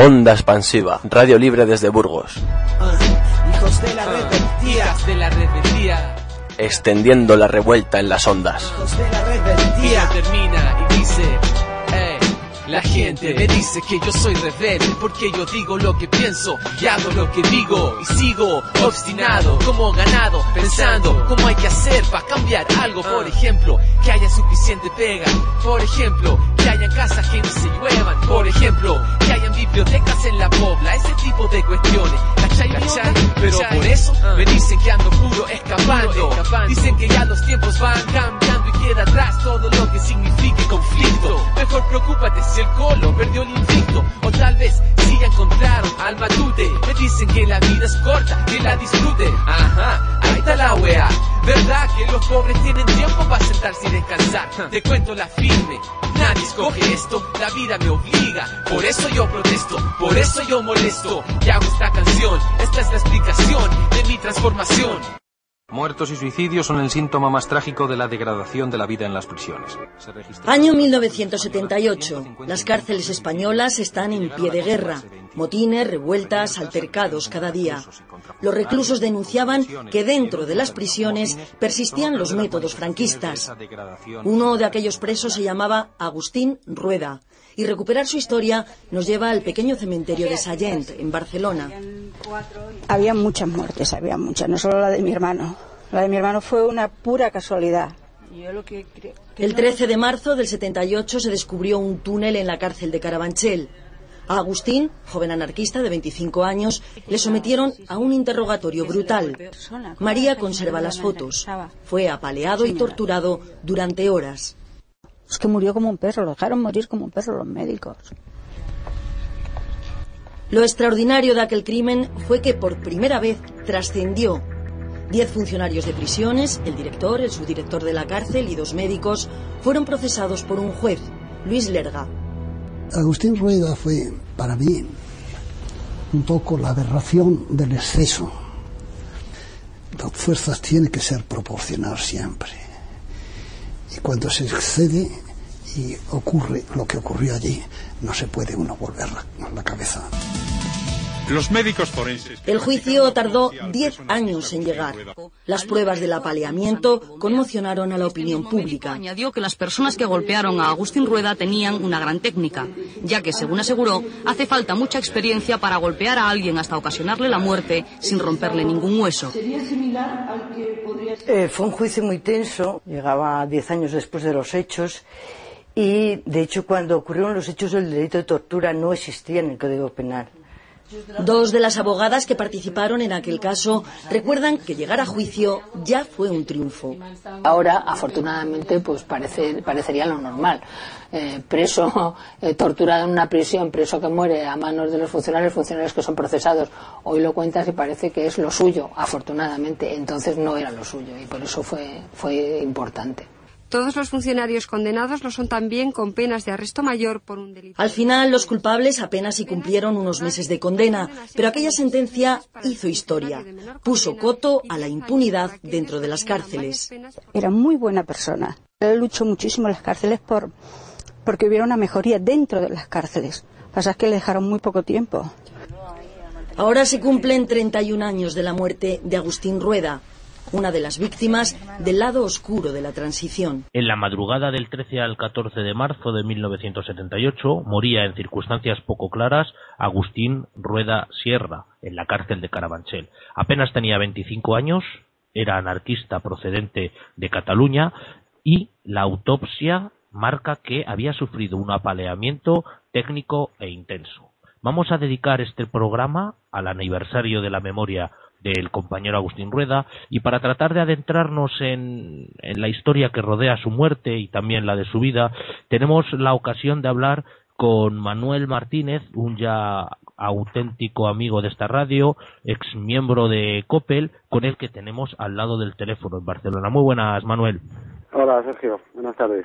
Onda expansiva, radio libre desde Burgos. Hijos de la rebeldía, de la rebeldía. Extendiendo la revuelta en las ondas. hijos de la rebeldía. termina y dice, "Ey, La gente me dice que yo soy rebelde porque yo digo lo que pienso y hago lo que digo y sigo obstinado como ganado pensando cómo hay que hacer para cambiar algo. Por ejemplo, que haya suficiente pega. Por ejemplo, que hayan casas que no se lluevan. Por ejemplo, que hayan bibliotecas en la pobla. Ese tipo de cuestiones. ¿Cachai? ¿Cachai? Pero por eso me dicen que ando puro escapando. Dicen que ya los tiempos van cambiando y queda atrás todo lo que signifique conflicto. Mejor preocúpate si el colo perdió el invicto. O tal vez si ya encontraron al matute. Me dicen que la vida es corta, que la disfruten. Ajá, ahí está la wea. ¿Verdad que los pobres tienen tiempo para sentarse y descansar? Te cuento la firme. Nadie escoge esto, la vida me obliga. Por eso yo protesto, por eso yo molesto. Y hago esta canción, esta es la explicación de mi transformación. Muertos y suicidios son el síntoma más trágico de la degradación de la vida en las prisiones. Año 1978. Las cárceles españolas están en pie de guerra. Motines, revueltas, altercados cada día. Los reclusos denunciaban que dentro de las prisiones persistían los métodos franquistas. Uno de aquellos presos se llamaba Agustín Rueda. Y recuperar su historia nos lleva al pequeño cementerio de Sallent, en Barcelona. Había muchas muertes, había muchas, no solo la de mi hermano. La de mi hermano fue una pura casualidad. Yo lo que creo que El no- 13 de marzo del 78 se descubrió un túnel en la cárcel de Carabanchel. A Agustín, joven anarquista de 25 años, le sometieron a un interrogatorio brutal. María conserva las fotos. Fue apaleado y torturado durante horas. Es que murió como un perro, lo dejaron morir como un perro los médicos. Lo extraordinario de aquel crimen fue que por primera vez trascendió. Diez funcionarios de prisiones, el director, el subdirector de la cárcel y dos médicos fueron procesados por un juez, Luis Lerga. Agustín Rueda fue, para mí, un poco la aberración del exceso. Las fuerzas tienen que ser proporcional siempre. Cuando se excede y ocurre lo que ocurrió allí, no se puede uno volver la cabeza. Los médicos forenses. El juicio tardó diez años en llegar. Las pruebas del apaleamiento conmocionaron a la opinión pública. Añadió que las personas que golpearon a Agustín Rueda tenían una gran técnica, ya que, según aseguró, hace falta mucha experiencia para golpear a alguien hasta ocasionarle la muerte sin romperle ningún hueso. Eh, fue un juicio muy tenso, llegaba diez años después de los hechos y, de hecho, cuando ocurrieron los hechos el delito de tortura no existía en el Código Penal. Dos de las abogadas que participaron en aquel caso recuerdan que llegar a juicio ya fue un triunfo. Ahora, afortunadamente, pues parece, parecería lo normal. Eh, preso eh, torturado en una prisión, preso que muere a manos de los funcionarios, funcionarios que son procesados. Hoy lo cuentas y parece que es lo suyo, afortunadamente. Entonces no era lo suyo y por eso fue, fue importante. Todos los funcionarios condenados lo son también con penas de arresto mayor por un delito. Al final, los culpables apenas si cumplieron unos meses de condena, pero aquella sentencia hizo historia. Puso coto a la impunidad dentro de las cárceles. Era muy buena persona. Él luchó muchísimo en las cárceles por, porque hubiera una mejoría dentro de las cárceles. Pasa es que le dejaron muy poco tiempo. Ahora se cumplen 31 años de la muerte de Agustín Rueda, una de las víctimas del lado oscuro de la transición. En la madrugada del 13 al 14 de marzo de 1978 moría en circunstancias poco claras Agustín Rueda Sierra en la cárcel de Carabanchel. Apenas tenía 25 años, era anarquista procedente de Cataluña y la autopsia marca que había sufrido un apaleamiento técnico e intenso. Vamos a dedicar este programa al aniversario de la memoria del compañero Agustín Rueda y para tratar de adentrarnos en, la historia que rodea su muerte y también la de su vida, tenemos la ocasión de hablar con Manuel Martínez, un ya auténtico amigo de esta radio, ex miembro de Coppel, con el que tenemos al lado del teléfono en Barcelona. Muy buenas, Manuel. Hola, Sergio. Buenas tardes.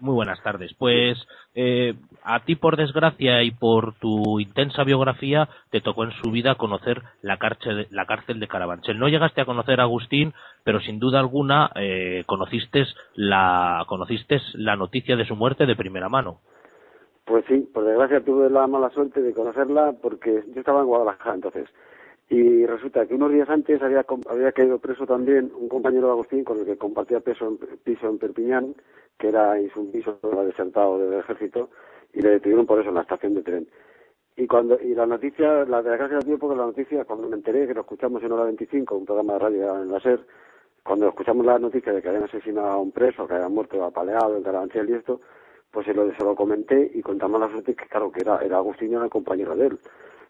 Muy buenas tardes. Pues eh, a ti, por desgracia y por tu intensa biografía, te tocó en su vida conocer la cárcel, la cárcel de Carabanchel. No llegaste a conocer a Agustín, pero sin duda alguna eh, conociste, la, conociste la noticia de su muerte de primera mano. Pues sí, por desgracia tuve la mala suerte de conocerla porque yo estaba en Guadalajara entonces. Y resulta que unos días antes había, había caído preso también un compañero de Agustín con el que compartía piso en, piso en Perpiñán, que era un piso desertado del ejército, y le detuvieron por eso en la estación de tren. Y cuando y la noticia, la de la casa tiempo, que la noticia, cuando me enteré que lo escuchamos en Hora 25, un programa de radio en la SER, cuando escuchamos la noticia de que habían asesinado a un preso, que había muerto apaleado en Carabanchel y esto, pues se lo, se comenté y contamos la suerte que claro que era, era Agustín y era el compañero de él.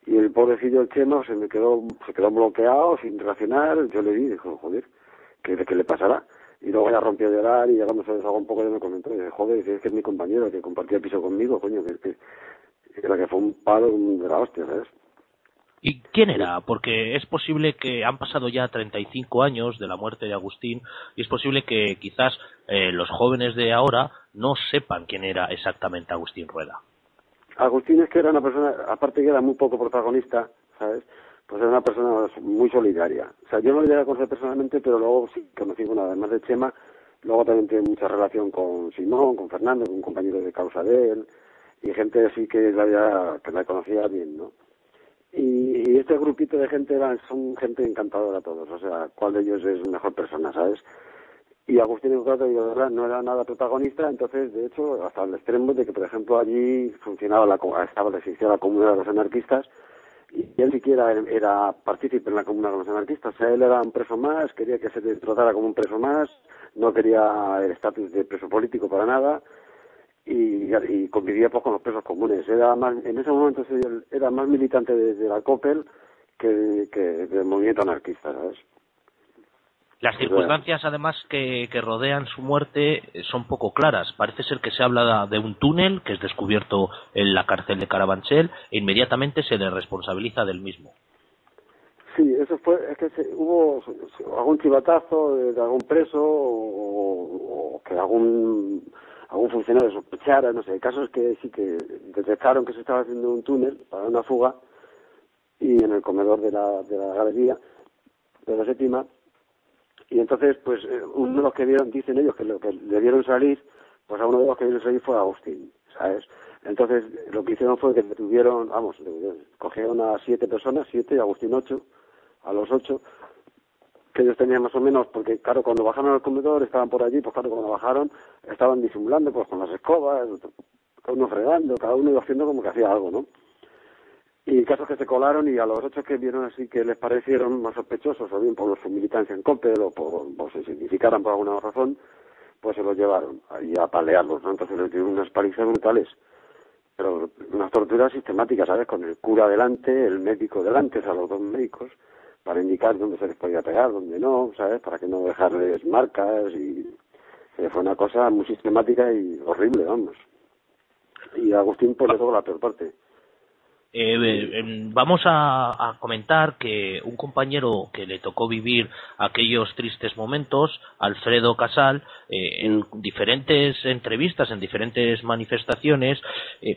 Y el pobrecillo Chema se me quedó, se quedó bloqueado, sin reaccionar, yo le di, dijo, joder, ¿qué, ¿qué le pasará? Y luego ya rompió a llorar y ya cuando se un poco ya me comentó, y joder, es que es mi compañero, que compartía piso conmigo, coño, que, que, que, que fue un palo de la hostia, ¿sabes? ¿Y quién era? Porque es posible que han pasado ya 35 años de la muerte de Agustín y es posible que quizás eh, los jóvenes de ahora no sepan quién era exactamente Agustín Rueda. Agustín es que era una persona, aparte que era muy poco protagonista, ¿sabes? Pues era una persona muy solidaria. O sea, yo no le llegué a conocer personalmente, pero luego sí conocí, bueno, además de Chema, luego también tiene mucha relación con Simón, con Fernando, con un compañero de causa de él, y gente así que la, había, que la conocía bien, ¿no? Y, este grupito de gente son gente encantadora todos, o sea, cuál de ellos es mejor persona, ¿sabes? Y Agustín Eucrato, de verdad, no era nada protagonista, entonces, de hecho, hasta el extremo de que, por ejemplo, allí funcionaba la, estaba existía la comunidad de los anarquistas, y él siquiera era partícipe en la comunidad de los anarquistas, o sea, él era un preso más, quería que se tratara como un preso más, no quería el estatus de preso político para nada, y, y convivía pues con los presos comunes. Era más, en ese momento era más militante de, la COPEL que, que, del movimiento anarquista, ¿sabes? Las circunstancias, además, que, que, rodean su muerte son poco claras. Parece ser que se habla de un túnel que es descubierto en la cárcel de Carabanchel e inmediatamente se le responsabiliza del mismo. Sí, eso fue, es que hubo algún chivatazo de, algún preso o, o que algún algún funcionario sospechara, no sé, el caso es que sí que detectaron que se estaba haciendo un túnel para una fuga y en el comedor de la, de la galería de la séptima y entonces pues eh, uno de los que vieron, dicen ellos que lo que le vieron salir, pues a uno de los que vieron salir fue Agustín, ¿sabes? Entonces lo que hicieron fue que detuvieron, vamos, cogieron a siete personas, siete y Agustín ocho, a los ocho, que ellos tenían más o menos, porque claro, cuando bajaron al comedor estaban por allí, pues claro, cuando bajaron estaban disimulando pues con las escobas, cada uno fregando, cada uno iba haciendo como que hacía algo, ¿no? Y casos que se colaron y a los ocho que vieron así que les parecieron más sospechosos, o bien por su militancia en COPEL o por, por se significaran por alguna razón, pues se los llevaron ahí a palearlos, ¿no? Entonces les dieron unas palizas brutales pero unas torturas sistemáticas, ¿sabes? Con el cura delante, el médico delante, o sea, los dos médicos, para indicar dónde se les podía pegar, dónde no, ¿sabes? Para que no dejarles marcas y fue una cosa muy sistemática y horrible, vamos. Y Agustín pues le tocó la peor parte. Eh, eh, vamos a, comentar que un compañero que le tocó vivir aquellos tristes momentos, Alfredo Casal, en diferentes entrevistas, en diferentes manifestaciones,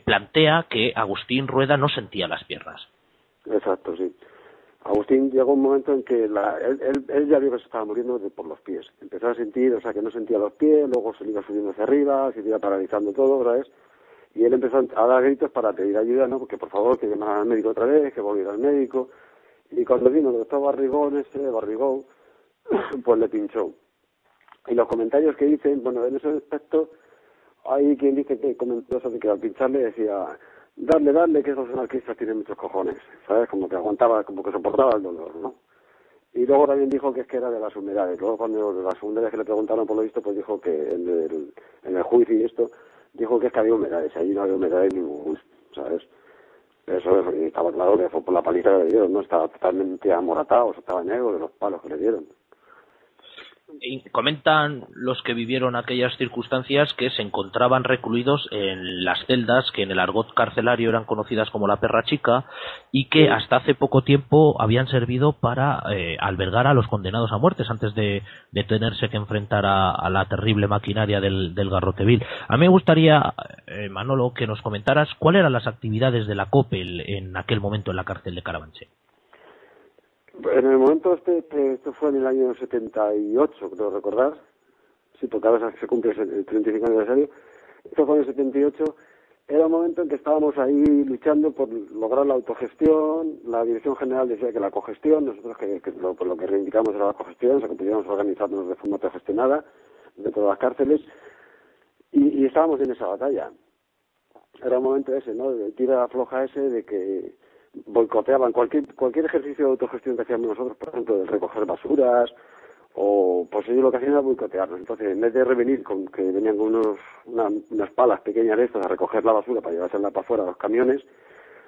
plantea que Agustín Rueda no sentía las piernas. Exacto, sí. Agustín llegó un momento en que la, él, ya vio que se estaba muriendo de, por los pies. Empezó a sentir, o sea, que no sentía los pies, luego se iba subiendo hacia arriba, se iba paralizando todo, ¿sabes? Y él empezó a dar gritos para pedir ayuda, ¿no? Porque por favor que llamara al médico otra vez, que volviera al médico. Y cuando vino el doctor Barrigón, ese Barrigón, pues le pinchó. Y los comentarios que dicen, bueno, en ese aspecto, hay quien dice que comentó eso de que al pincharle decía, darle, darle, que esos anarquistas tienen muchos cojones, ¿sabes? Como que aguantaba, como que soportaba el dolor, ¿no? Y luego también dijo que es que era de las humedades. Luego cuando la segunda vez que le preguntaron por lo visto, pues dijo que en el juicio y esto, dijo que es que había humedades. Allí no había humedades ningún, ¿sabes? Eso estaba claro que fue por la paliza que le dieron, ¿no? Estaba totalmente amoratado, estaba negro de los palos que le dieron comentan los que vivieron aquellas circunstancias que se encontraban recluidos en las celdas que en el argot carcelario eran conocidas como la perra chica y que hasta hace poco tiempo habían servido para eh, albergar a los condenados a muertes antes de, tenerse que enfrentar a, la terrible maquinaria del, del garrotevil. A mí me gustaría, eh, Manolo, que nos comentaras cuáles eran las actividades de la COPEL en aquel momento en la cárcel de Carabanchel. En el momento este, esto fue en el año 78, creo recordar, sí, porque ahora se cumple el 35 aniversario, esto fue en el 78 era un momento en que estábamos ahí luchando por lograr la autogestión, la Dirección General decía que la cogestión, nosotros que lo, por lo que reivindicamos era la cogestión, o sea que pudiéramos organizarnos de forma autogestionada dentro de las cárceles, y, y estábamos en esa batalla. Era un momento ese, ¿no? De tira floja ese de que boicoteaban cualquier cualquier ejercicio de autogestión que hacíamos nosotros, por ejemplo, de recoger basuras, o pues ellos lo que hacían era boicotearnos. Entonces, en vez de revenir con que venían con unos, una- unas palas pequeñas de estas a recoger la basura para llevársela para afuera a los camiones,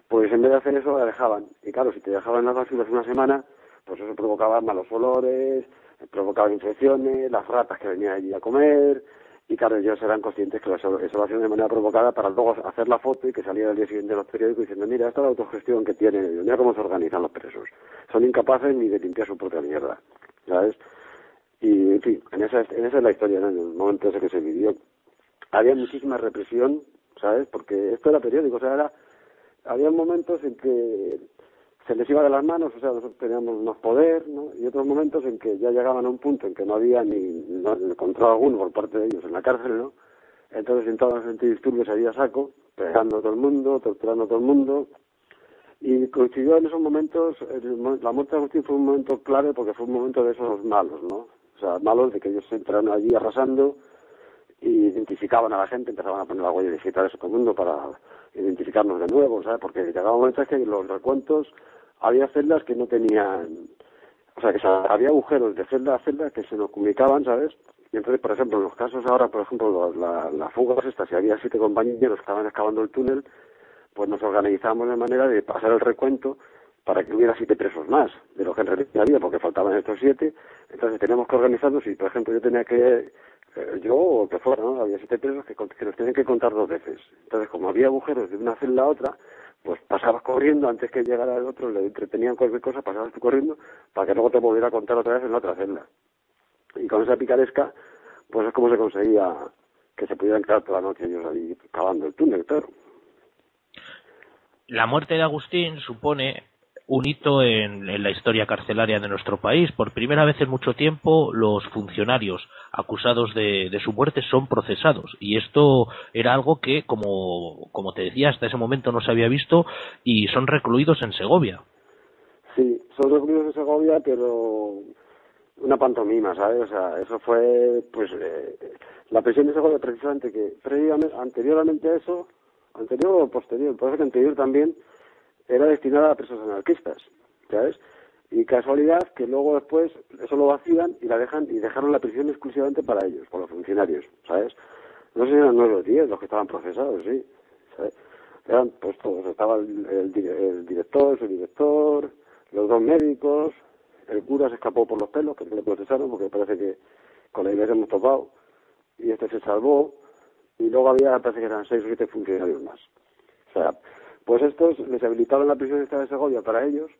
pues en vez de hacer eso la dejaban. Y claro, si te dejaban las basuras una semana, pues eso provocaba malos olores, provocaba infecciones, las ratas que venían allí a comer, y claro, ellos eran conscientes que eso, lo hacían de manera provocada para luego hacer la foto y que saliera el día siguiente en los periódicos diciendo, mira, esta es la autogestión que tienen mira cómo se organizan los presos. Son incapaces ni de limpiar su propia mierda, ¿sabes? Y, en fin, en esa, en esa es la historia, en el momento ese que se vivió. Había muchísima represión, ¿sabes? Porque esto era periódico, o sea, era, había momentos en que se les iba de las manos, o sea, nosotros teníamos más poder, ¿no? Y otros momentos en que ya llegaban a un punto en que no había ni, no, ni control alguno por parte de ellos en la cárcel, ¿no? Entonces entraban los antidisturbios allí a saco, pegando a todo el mundo, torturando a todo el mundo. Y coincidió en esos momentos, el la muerte de Agustín fue un momento clave porque fue un momento de esos malos, ¿no? O sea, malos de que ellos entraron allí arrasando identificaban a la gente, empezaban a poner la huella digital de todo el mundo para identificarnos de nuevo, ¿sabes? Porque llegaba un momento en que los recuentos había celdas que no tenían, o sea, que había agujeros de celda a celda que se nos comunicaban, ¿sabes? Y entonces, por ejemplo, en los casos ahora, por ejemplo, los- la, las fugas estas, si había siete compañeros que estaban excavando el túnel, pues nos organizamos de manera de pasar el recuento para que hubiera siete presos más de los que en realidad había, porque faltaban estos siete. Entonces teníamos que organizarnos y, por ejemplo, yo tenía que, yo o que fuera, ¿no? Había siete presos que, que nos tenían que contar dos veces. Entonces, como había agujeros de una celda a otra, pues pasabas corriendo antes que llegara el otro, le entretenían cualquier cosa, pasabas tú corriendo para que luego te volviera a contar otra vez en la otra celda. Y con esa picaresca, pues es como se conseguía que se pudieran quedar toda la noche ellos ahí cavando el túnel, claro. La muerte de Agustín supone un hito en, la historia carcelaria de nuestro país. Por primera vez en mucho tiempo, los funcionarios acusados de, de su muerte son procesados. Y esto era algo que, como, te decía, hasta ese momento no se había visto y son recluidos en Segovia. Sí, son recluidos en Segovia, pero una pantomima, ¿sabes? O sea, eso fue, pues, eh, la prisión de Segovia precisamente que previamente, anteriormente a eso, anterior o posterior, parece que anterior también, era destinada a presos anarquistas, ¿sabes? Y casualidad que luego después eso lo vacían y la dejan y dejaron la prisión exclusivamente para ellos, para los funcionarios, ¿sabes? No sé si eran nueve o diez los que estaban procesados, sí, ¿sabes? Eran pues todos, estaba el, el di- el director, el subdirector, los dos médicos, el cura se escapó por los pelos, que no le procesaron porque parece que con la iglesia hemos topado, y este se salvó, y luego había, parece que eran seis o siete funcionarios más. O sea, pues estos les habilitaron la prisión esta de Segovia para ellos,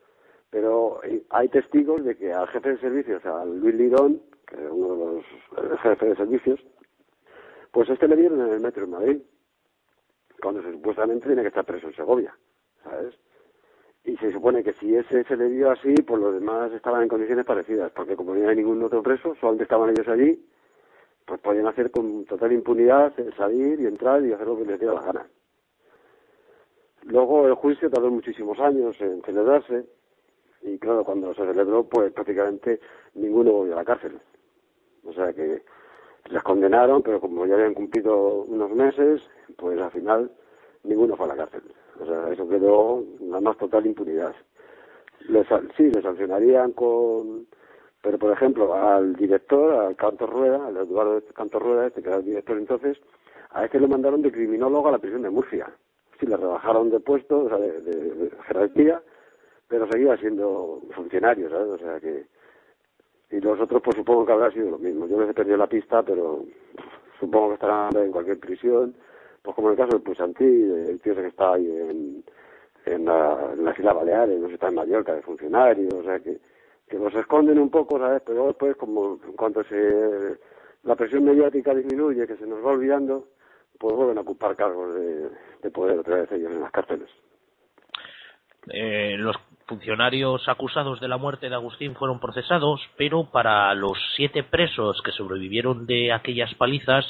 pero hay testigos de que al jefe de servicios, a Luis Lidón, que es uno de los eh, jefes de servicios, pues este le dieron en el metro en Madrid, cuando se- supuestamente tiene que estar preso en Segovia, ¿sabes? Y se supone que si ese se le dio así, pues los demás estaban en condiciones parecidas, porque como no hay ningún otro preso, solamente estaban ellos allí, pues podían hacer con total impunidad eh, salir y entrar y hacer lo que les diera la gana. Luego el juicio tardó muchísimos años en celebrarse y claro, cuando se celebró, pues prácticamente ninguno volvió a la cárcel. O sea que les condenaron, pero como ya habían cumplido unos meses, pues al final ninguno fue a la cárcel. O sea, eso quedó la más total impunidad. Les, sí, les sancionarían con... Pero, por ejemplo, al director, al Cantor Rueda, al Eduardo Cantor Rueda, este que era el director entonces, a este lo mandaron de criminólogo a la prisión de Murcia. Sí, le rebajaron de puesto, o sea, de, jerarquía, pero seguía siendo funcionario, ¿sabes? O sea que... Y los otros, pues supongo que habrá sido lo mismo. Yo les he perdido la pista, pero supongo que estarán en cualquier prisión. Pues como en el caso del Pusantí, el tío que está ahí en, en, la, en las Islas Baleares, no sé, está en Mallorca de funcionario, o sea que, que los esconden un poco, ¿sabes? Pero después, como en cuanto se la presión mediática disminuye, que se nos va olvidando, pues vuelven a ocupar cargos de, de poder otra vez ellos en las cárceles. Eh, los funcionarios acusados de la muerte de Agustín fueron procesados, pero para los siete presos que sobrevivieron de aquellas palizas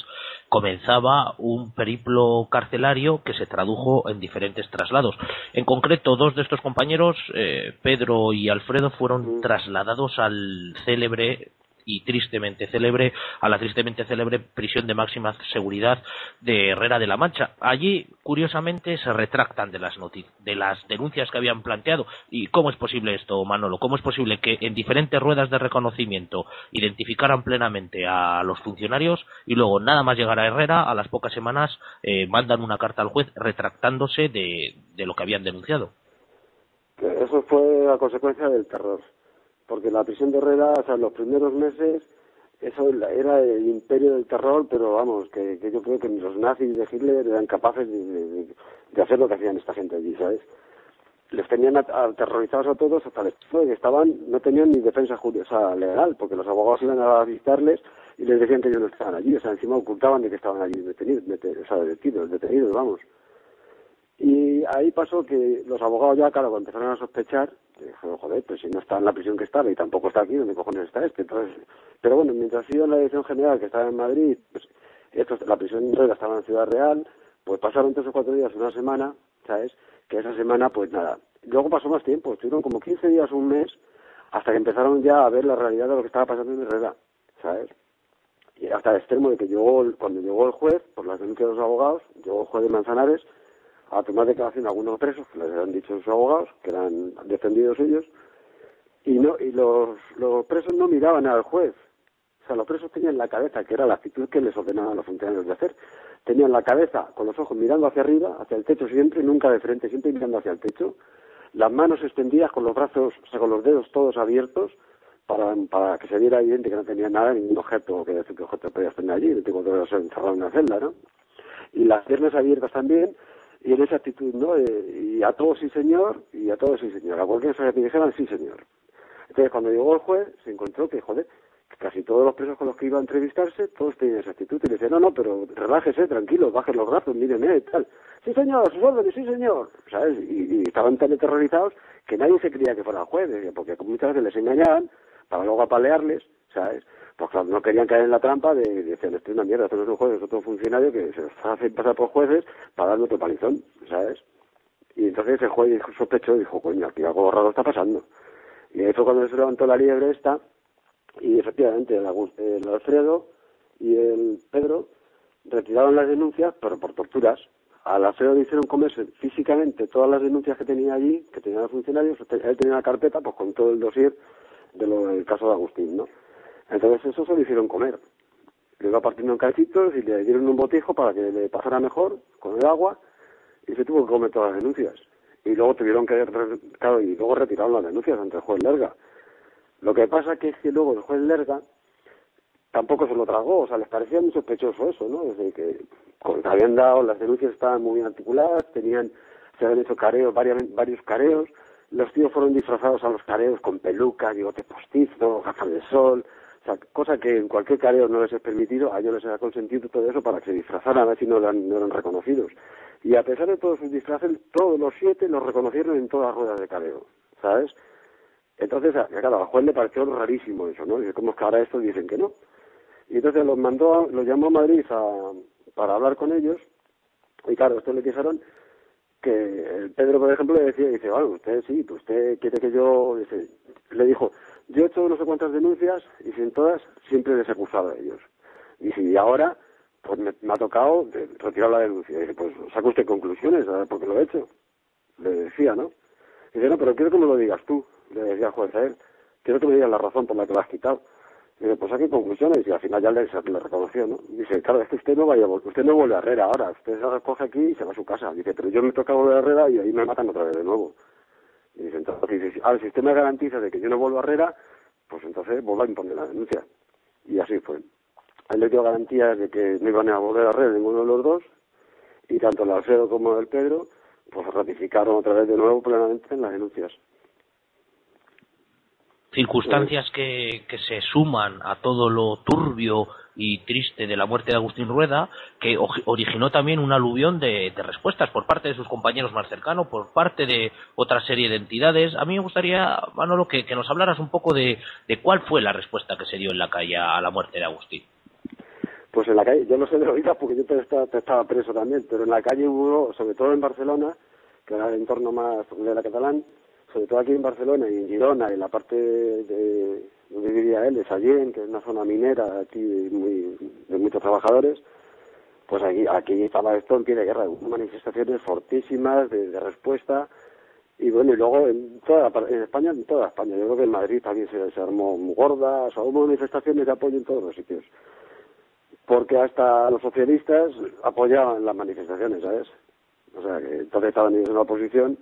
comenzaba un periplo carcelario que se tradujo en diferentes traslados. En concreto, dos de estos compañeros, eh, Pedro y Alfredo, fueron trasladados al célebre y tristemente célebre a la tristemente célebre prisión de máxima seguridad de Herrera de la Mancha. Allí, curiosamente, se retractan de las, de las denuncias que habían planteado. ¿Y cómo es posible esto, Manolo? ¿Cómo es posible que en diferentes ruedas de reconocimiento identificaran plenamente a los funcionarios y luego, nada más llegar a Herrera, a las pocas semanas eh, mandan una carta al juez retractándose de, lo que habían denunciado? Eso fue a consecuencia del terror porque la prisión de Herrera, o sea, en los primeros meses, eso era el imperio del terror, pero vamos, que, yo creo que ni los nazis de Hitler eran capaces de, hacer lo que hacían esta gente allí, ¿sabes? Les tenían aterrorizados a todos hasta el que estaban, no tenían ni defensa jurídica legal, porque los abogados iban a visitarles y les decían que ellos no estaban allí, o sea, encima ocultaban de que estaban allí detenidos, sea, detenidos, detenidos, vamos. Y ahí pasó que los abogados ya, claro, empezaron a sospechar, dijeron, joder, pues si no está en la prisión que estaba y tampoco está aquí, ¿dónde cojones está este? Entonces, pero bueno, mientras sido en la dirección general que estaba en Madrid, pues esto, la prisión de estaba en Ciudad Real, pues pasaron tres o cuatro días, una semana, ¿sabes? Que esa semana, pues nada. Luego pasó más tiempo, estuvieron como 15 días, un mes, hasta que empezaron ya a ver la realidad de lo que estaba pasando en Herrera, ¿sabes? Y hasta el extremo de que llegó, cuando llegó el juez, por las denuncias de los abogados, llegó el juez de Manzanares, a tomar declaración a algunos presos, que les habían dicho sus abogados, que eran defendidos ellos, y no y los, los presos no miraban al juez. O sea, los presos tenían la cabeza, que era la actitud que les ordenaban los funcionarios de hacer. Tenían la cabeza con los ojos mirando hacia arriba, hacia el techo siempre, nunca de frente, siempre mirando hacia el techo. Las manos extendidas con los brazos, o sea, con los dedos todos abiertos, para, para que se viera evidente que no tenía nada, ningún objeto, que decir que objeto podías tener allí, no tengo que encerrado en una celda, ¿no? Y las piernas abiertas también, y en esa actitud, ¿no? y a todos sí señor, y a todos sí señor. A cualquier cosa que dijeran sí señor. Entonces, cuando llegó el juez, se encontró que, joder, casi todos los presos con los que iba a entrevistarse, todos tenían esa actitud. Y le decía, no, no, pero relájese, tranquilo, baje los brazos, míreme, tal. Sí señor, sus órdenes, sí señor. ¿Sabes? Y, estaban tan aterrorizados que nadie se creía que fuera el juez, porque muchas veces les engañaban para luego apalearles, ¿sabes? pues claro, no querían caer en la trampa de, decir, esto es una mierda, esto no es un juez, es otro funcionario que se hace pasar por jueces para darle otro palizón, ¿sabes? Y entonces el juez sospechó y dijo, coño, aquí algo raro está pasando. Y ahí fue cuando se levantó la liebre esta, y efectivamente el, el Alfredo y el Pedro retiraron las denuncias, pero por torturas. Al Alfredo le hicieron comerse físicamente todas las denuncias que tenía allí, que tenían los funcionarios, él tenía una carpeta pues con todo el dossier de del caso de Agustín, ¿no? Entonces eso se lo hicieron comer. Le iba partiendo en cachitos y le dieron un botijo para que le pasara mejor con el agua y se tuvo que comer todas las denuncias. Y luego tuvieron que, claro, y luego retiraron las denuncias ante el juez Lerga. Lo que pasa que es que luego el juez Lerga tampoco se lo tragó, o sea, les parecía muy sospechoso eso, ¿no? Desde que habían dado, las denuncias estaban muy bien articuladas, tenían, se habían hecho careos, varios, varios careos, los tíos fueron disfrazados a los careos con peluca, bigote postizo, gafas de sol, cosa que en cualquier careo no les es permitido, a ellos les ha consentido todo eso para que se disfrazaran, a si no eran, no eran reconocidos. Y a pesar de todos sus disfraces, todos los siete los reconocieron en todas las ruedas de careo, ¿sabes? Entonces, claro, al juez le pareció rarísimo eso, ¿no? Dice, ¿cómo es que ahora estos dicen que no? Y entonces los mandó, los llamó a Madrid para hablar con ellos, y claro, estos le dijeron que Pedro, por ejemplo, le decía, dice, bueno, usted sí, pues usted quiere que yo, le dijo, yo he hecho no sé cuántas denuncias y sin todas siempre les he acusado a ellos. Y si ahora, pues me, ha tocado retirar la denuncia. Y dice, pues saca usted conclusiones, a por qué lo he hecho. Le decía, ¿no? Y dice, no, pero quiero que me lo digas tú, le decía el juez a él. Quiero que me digas la razón por la que lo has quitado. Y dice, pues saque conclusiones y al final ya le, le reconoció, ¿no? dice, claro, es que usted no vaya, usted no vuelve a Herrera ahora, usted se recoge aquí y se va a su casa. Dice, pero yo me toca volver a Herrera y ahí me matan otra vez de nuevo. Y dice, entonces, si, si usted me garantiza de que yo no vuelvo a Herrera, pues entonces vuelvo a imponer la denuncia. Y así fue. Él le dio garantías de que no iban a volver a Herrera ninguno de los dos, y tanto el Alfredo como el Pedro, pues ratificaron otra vez de nuevo plenamente en las denuncias. Circunstancias que, que se suman a todo lo turbio y triste de la muerte de Agustín Rueda, que originó también un aluvión de, respuestas por parte de sus compañeros más cercanos, por parte de otra serie de entidades. A mí me gustaría, Manolo, que, que nos hablaras un poco de, de cuál fue la respuesta que se dio en la calle a la muerte de Agustín. Pues en la calle, yo no sé de oídas porque yo estaba, preso también, pero en la calle hubo, sobre todo en Barcelona, que era el entorno más de la catalán, sobre todo aquí en Barcelona y en Girona, en la parte de donde vivía él, de Sallén, que es una zona minera aquí de, de muchos trabajadores, pues aquí, aquí estaba esto en pie de guerra, manifestaciones fortísimas de, respuesta, y bueno, y luego en toda en España, en toda España, yo creo que en Madrid también se, se armó muy gorda, o sea, hubo manifestaciones de apoyo en todos los sitios porque hasta los socialistas apoyaban las manifestaciones, ¿sabes? O sea, que entonces estaban ellos en la oposición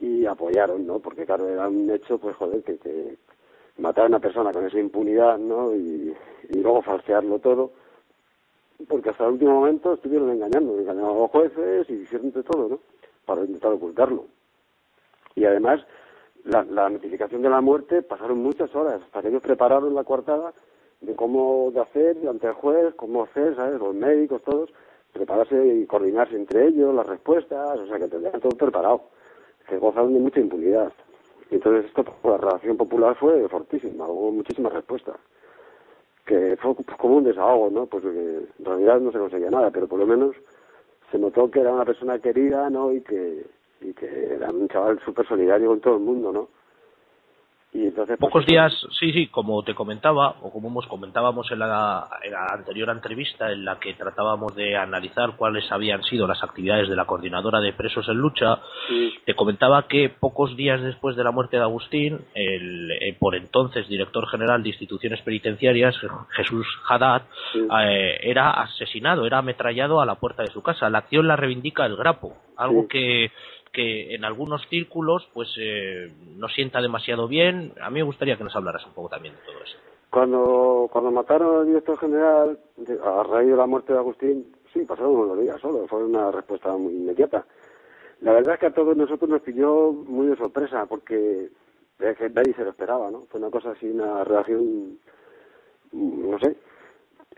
y apoyaron, ¿no? Porque claro, era un hecho, pues joder, que, que matar a una persona con esa impunidad, ¿no? Y, luego falsearlo todo, porque hasta el último momento estuvieron engañando, engañando a los jueces y hicieron de todo, ¿no? Para intentar ocultarlo. Y además, la, la notificación de la muerte pasaron muchas horas, hasta que ellos prepararon la coartada de cómo de hacer ante el juez, cómo hacer, ¿sabes? Los médicos, todos, prepararse y coordinarse entre ellos, las respuestas, o sea, que tendrían todo preparado, que gozaron de mucha impunidad. Y entonces esto, por la relación popular fue fortísima, hubo muchísimas respuestas. Que fue como un desahogo, ¿no? Pues en realidad no se conseguía nada, pero por lo menos se notó que era una persona querida, ¿no? Y que, y que era un chaval súper solidario con todo el mundo, ¿no? Pues, Pocos días, sí, sí, como te comentaba, o como hemos comentábamos en la, anterior entrevista en la que tratábamos de analizar cuáles habían sido las actividades de la coordinadora de presos en lucha, te comentaba que pocos días después de la muerte de Agustín, el, eh, por entonces director general de instituciones penitenciarias, Jesús Haddad, eh, era asesinado, era ametrallado a la puerta de su casa. La acción la reivindica el Grapo, algo que que en algunos círculos pues eh, no sienta demasiado bien. A mí me gustaría que nos hablaras un poco también de todo eso. Cuando, cuando mataron al director general, a raíz de la muerte de Agustín, sí, pasaron unos días solo, fue una respuesta muy inmediata. La verdad es que a todos nosotros nos pilló muy de sorpresa, porque nadie se lo esperaba, ¿no? Fue una cosa así, una reacción, no sé,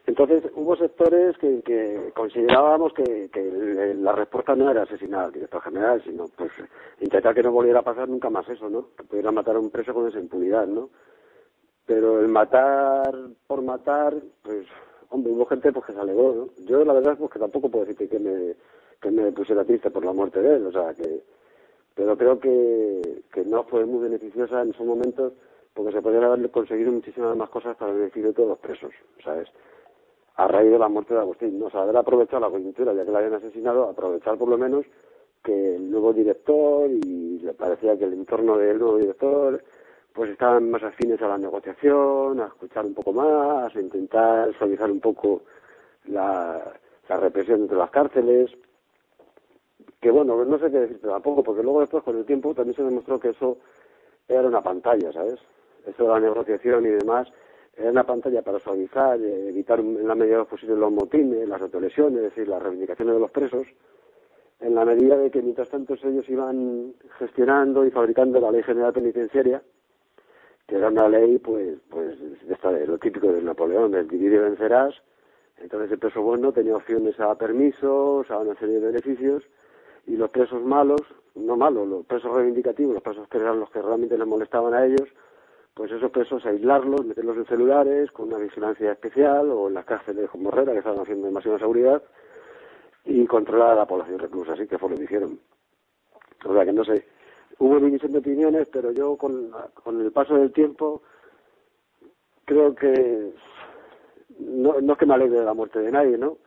entonces hubo sectores que, considerábamos que, la respuesta no era asesinar al director general, sino pues intentar que no volviera a pasar nunca más eso, ¿no? Que pudiera matar a un preso con esa impunidad, ¿no? Pero el matar por matar, pues, hombre, hubo gente pues que se alegó, ¿no? Yo la verdad es pues, que tampoco puedo decirte que me, pusiera triste por la muerte de él, o sea, que... Pero creo que, que no fue muy beneficiosa en esos momentos porque se podrían haber conseguido muchísimas más cosas para el beneficio de todos los presos, ¿sabes? A raíz de la muerte de Agustín. No, haber aprovechado la coyuntura, ya que la habían asesinado, aprovechar por lo menos que el nuevo director y le parecía que el entorno del nuevo director pues estaban más afines a la negociación, a escuchar un poco más, a intentar suavizar un poco la, la represión entre las cárceles. Que bueno, no sé qué decirte tampoco, porque luego después con el tiempo también se demostró que eso era una pantalla, ¿sabes? Eso de la negociación y demás era una pantalla para suavizar, eh, evitar en la medida posible los motines, las autolesiones, es decir, las reivindicaciones de los presos, en la medida de que mientras tanto ellos iban gestionando y fabricando la ley general penitenciaria, que era una ley, pues, pues de, lo típico de Napoleón, del dividir y vencerás. Entonces el preso bueno tenía opciones a permisos, a una serie de beneficios, y los presos malos, no malos, los presos reivindicativos, los presos que eran los que realmente les molestaban a ellos, pues esos presos aislarlos, meterlos en celulares con una vigilancia especial o en las cárceles como Herrera que estaban haciendo demasiada seguridad y controlar a la población reclusa, así que fue lo que hicieron. O sea que no sé, hubo división de opiniones, pero yo con, con el paso del tiempo creo que no, no es que me alegre de la muerte de nadie, ¿no?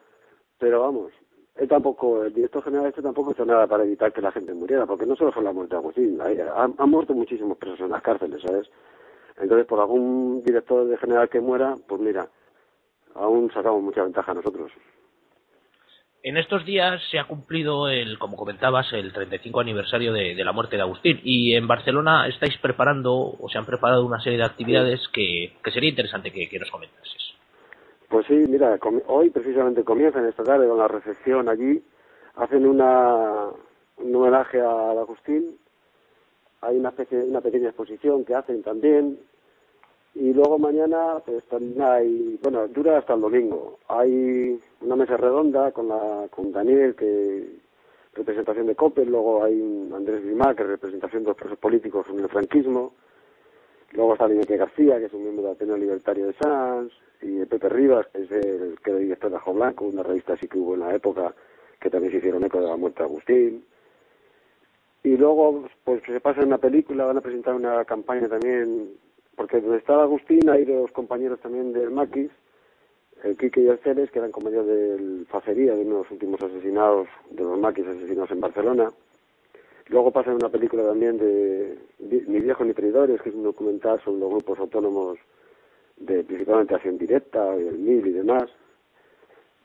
Pero vamos, él tampoco, el director general este tampoco hizo nada para evitar que la gente muriera, porque no solo fue la muerte de Agustín, han, han muerto muchísimos presos en las cárceles, ¿sabes? Entonces, por algún director de general que muera, pues mira, aún sacamos mucha ventaja nosotros. En estos días se ha cumplido, el, como comentabas, el 35 aniversario de, la muerte de Agustín. Y en Barcelona estáis preparando o se han preparado una serie de actividades que, sería interesante que, nos comentases. Pues sí, mira, hoy precisamente comienzan esta tarde con la recepción allí, hacen una, un homenaje a Agustín. Hay una, especie, una pequeña exposición que hacen también Y luego mañana, pues también hay, bueno, dura hasta el domingo. Hay una mesa redonda con la con Daniel, que representación de COPE, luego hay un Andrés Grimá, que es representación de los presos políticos en el franquismo, luego está Liñete García, que es un miembro del Ateneo Libertario de Sanz, y Pepe Rivas, que es el que era director de Ajo Blanco, una revista así que hubo en la época, que también se hicieron eco de la muerte de Agustín. Y luego, pues se pasa en una película, van a presentar una campaña también, porque donde estaba Agustín hay dos compañeros también del Maquis, el Quique y el Ceres, que eran compañeros del Facería, de uno de los últimos asesinados, de los Maquis asesinados en Barcelona. Luego pasa una película también de Ni viejos ni traidores, que es un documental sobre los grupos autónomos de principalmente acción directa, el MIL y demás.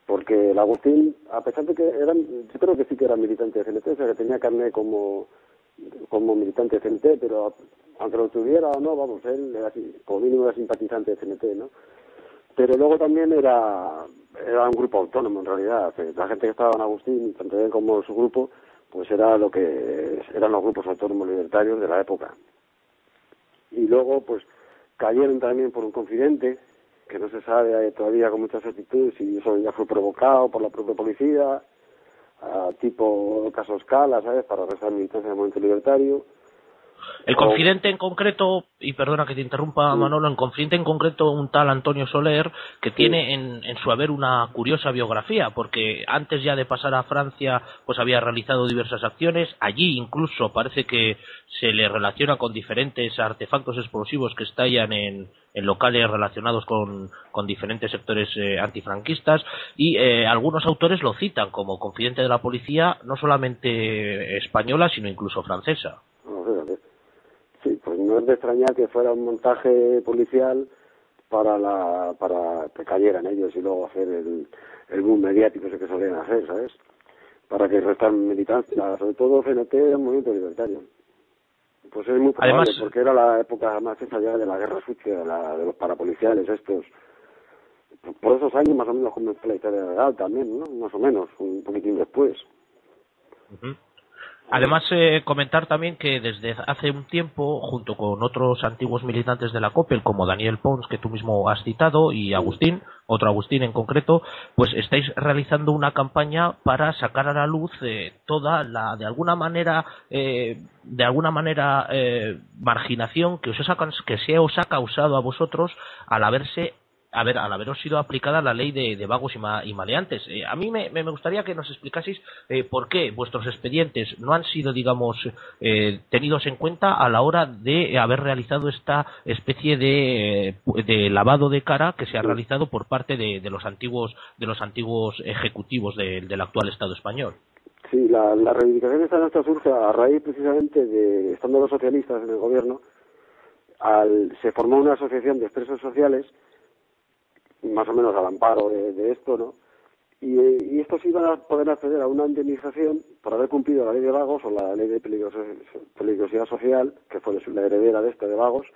Porque el Agustín, a pesar de que eran, yo creo que sí que era militante de CNT, o sea que tenía carne como, como militante de CNT, pero aunque lo tuviera o no, vamos, él era como mínimo era simpatizante de CNT, ¿no? Pero luego también era, era un grupo autónomo en realidad. La gente que estaba en Agustín, tanto él como su grupo, pues era lo que eran los grupos autónomos libertarios de la época. Y luego, pues, cayeron también por un confidente, que no se sabe todavía con mucha certitud si eso ya fue provocado por la propia policía, tipo caso escala, ¿sabes?, para arrestar militancia del movimiento libertario. El confidente en concreto, y perdona que te interrumpa Manolo, en confidente en concreto un tal Antonio Soler que tiene en, en, su haber una curiosa biografía, porque antes ya de pasar a Francia pues había realizado diversas acciones, allí incluso parece que se le relaciona con diferentes artefactos explosivos que estallan en, en locales relacionados con, con diferentes sectores eh, antifranquistas. Y eh, algunos autores lo citan como confidente de la policía no solamente española sino incluso francesa. Sí, pues no es de extrañar que fuera un montaje policial para la para que cayeran ellos y luego hacer el, el boom mediático ese que solían hacer, ¿sabes? Para que restan militancia, sobre todo FNT era un movimiento libertario. Pues es muy probable, Además- porque era la época más esa ya de la guerra sucia, de, la, de los parapoliciales estos. Por esos años más o menos comenzó la historia legal también, ¿no? Más o menos, un poquitín después. Ujú. Además, eh, comentar también que desde hace un tiempo, junto con otros antiguos militantes de la COPEL, como Daniel Pons, que tú mismo has citado, y Agustín, otro Agustín en concreto, pues estáis realizando una campaña para sacar a la luz eh, toda la, de alguna manera, eh, de alguna manera, eh, marginación que, os ha, que se os ha causado a vosotros al haberse a ver, al haberos sido aplicada la ley de, de vagos y, ma- y maleantes. Eh, a mí me, gustaría que nos explicaseis eh, por qué vuestros expedientes no han sido, digamos, eh, tenidos en cuenta a la hora de haber realizado esta especie de, eh, de lavado de cara que se ha realizado por parte de, de los antiguos de los antiguos ejecutivos de- del actual Estado español. Sí, la, la reivindicación esta nuestra surge a raíz precisamente de, estando los socialistas en el gobierno, al, se formó una asociación de expresos sociales, más o menos al amparo de, de esto, ¿no? Y, y estos iban a poder acceder a una indemnización por haber cumplido la ley de vagos o la ley de peligrosidad social, que fue la heredera de este de vagos,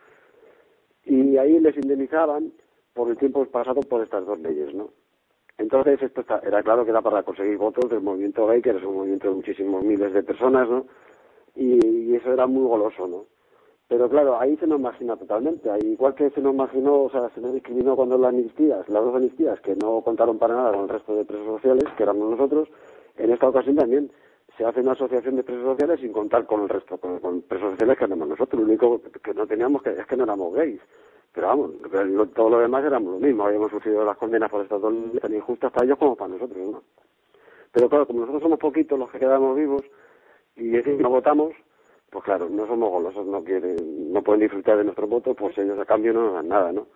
y ahí les indemnizaban por el tiempo pasado por estas dos leyes, ¿no? Entonces, esto está- era claro que era para conseguir votos del movimiento gay, que es un movimiento de muchísimos miles de personas, ¿no? Y, y eso era muy goloso, ¿no? Pero claro, ahí se nos margina totalmente. Ahí, igual que se nos marginó, o sea, se nos discriminó cuando las amnistías, las dos amnistías, que no contaron para nada con el resto de presos sociales, que éramos nosotros, en esta ocasión también se hace una asociación de presos sociales sin contar con el resto, con, con presos sociales que éramos nosotros. Lo único que no teníamos que, es que no éramos gays. Pero vamos, pero todo lo demás éramos lo mismo. Habíamos sufrido las condenas por estas dos tan injustas para ellos como para nosotros, ¿no? Pero claro, como nosotros somos poquitos los que quedamos vivos y no votamos, pues claro, no somos golosos, no quieren, no pueden disfrutar de nuestro voto, pues ellos a cambio no nos dan nada, ¿no?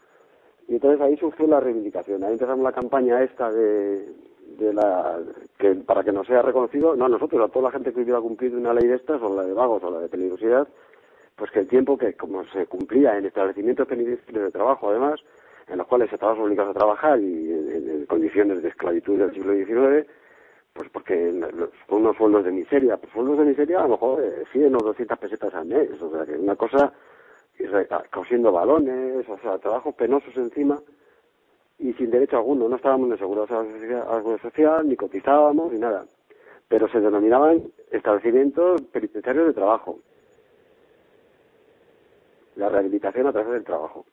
Y entonces ahí surgió la reivindicación, ahí empezamos la campaña esta de, de la, que para que nos sea reconocido, no a nosotros, a toda la gente que hubiera cumplido una ley de estas, o la de vagos o la de peligrosidad, pues que el tiempo que como se cumplía en establecimientos penitenciarios de trabajo, además, en los cuales estábamos obligados a trabajar y en condiciones de esclavitud del siglo XIX, pues porque con unos sueldos de miseria, pues sueldos de miseria a lo mejor eh, 100 o 200 pesetas al mes, o sea que una cosa, re- cosiendo balones, o sea, trabajos penosos encima y sin derecho alguno, no estábamos ni asegurados a la seguridad- social, ni cotizábamos, ni nada, pero se denominaban establecimientos penitenciarios de trabajo, la rehabilitación a través del trabajo.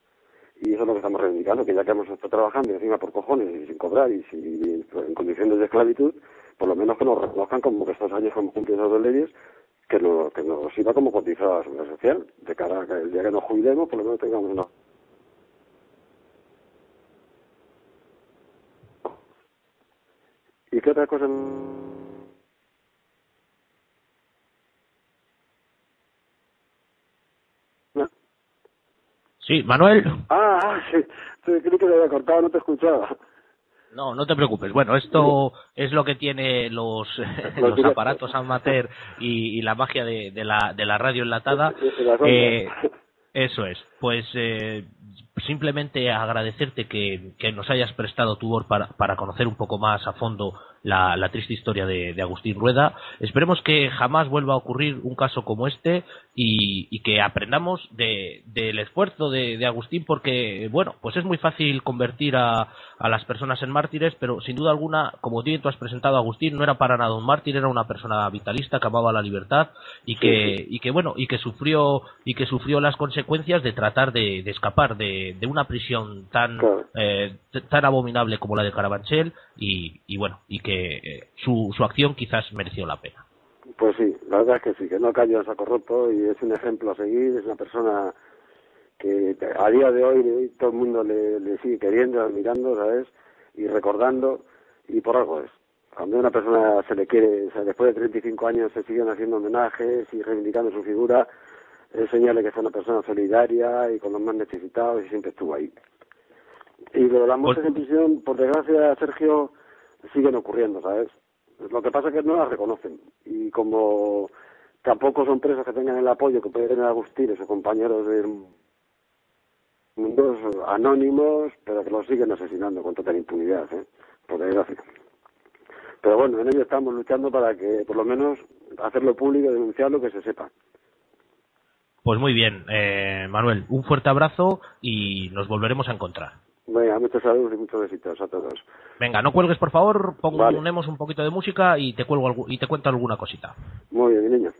Y eso es lo que estamos reivindicando, que ya que hemos estado trabajando encima por cojones y sin cobrar y, sin, y en condiciones de esclavitud, por lo menos que nos reconozcan como que estos años hemos cumplido esas dos leyes, que, no, que nos sirva como cotizada la seguridad social, de cara a que el día que nos jubilemos, por lo menos tengamos una ¿Y qué otra cosa? Sí, Manuel. Ah, ah, sí. Sí, Creí que te había cortado, no te escuchaba. No, no te preocupes. Bueno, esto es lo que tiene los, los aparatos amateur y, y la magia de, de la, de la radio enlatada. Eh, eso es. Pues eh, simplemente agradecerte que, que nos hayas prestado tu voz para, para conocer un poco más a fondo la, la triste historia de, de Agustín Rueda. Esperemos que jamás vuelva a ocurrir un caso como este y, y que aprendamos de, del esfuerzo de, de Agustín porque, bueno, pues es muy fácil convertir a, a las personas en mártires, pero sin duda alguna, como tú has presentado, Agustín no era para nada un mártir, era una persona vitalista que amaba la libertad y que, y que bueno, y que sufrió, y que sufrió las consecuencias de tratar de, de escapar de, de una prisión tan, eh, tan abominable como la de Carabanchel y, y bueno, y que eh, su, su acción quizás mereció la pena. Pues sí, la verdad es que sí, que no cayó saco roto y es un ejemplo a seguir, es una persona que a día de hoy todo el mundo le, le sigue queriendo, admirando, ¿sabes? Y recordando, y por algo es. Cuando a una persona se le quiere, o sea, después de 35 años se siguen haciendo homenajes y reivindicando su figura, de que es una persona solidaria y con los más necesitados y siempre estuvo ahí. Y lo de las muertes en prisión, por desgracia, Sergio, siguen ocurriendo, ¿sabes? Lo que pasa es que no las reconocen. Y como tampoco son presos que tengan el apoyo que puede tener Agustín y sus compañeros de mundos anónimos, pero que los siguen asesinando con total impunidad, ¿eh? Por desgracia. Pero bueno, en ello estamos luchando para que, por lo menos, hacerlo público, denunciarlo, que se sepa. Pues muy bien, eh, Manuel, un fuerte abrazo y nos volveremos a encontrar. Venga, muchos saludos y muchos besitos a todos. Venga, no cuelgues por favor, Vale. ponemos un poquito de música y te cuelgo y te cuento alguna cosita. Muy bien, mi niño.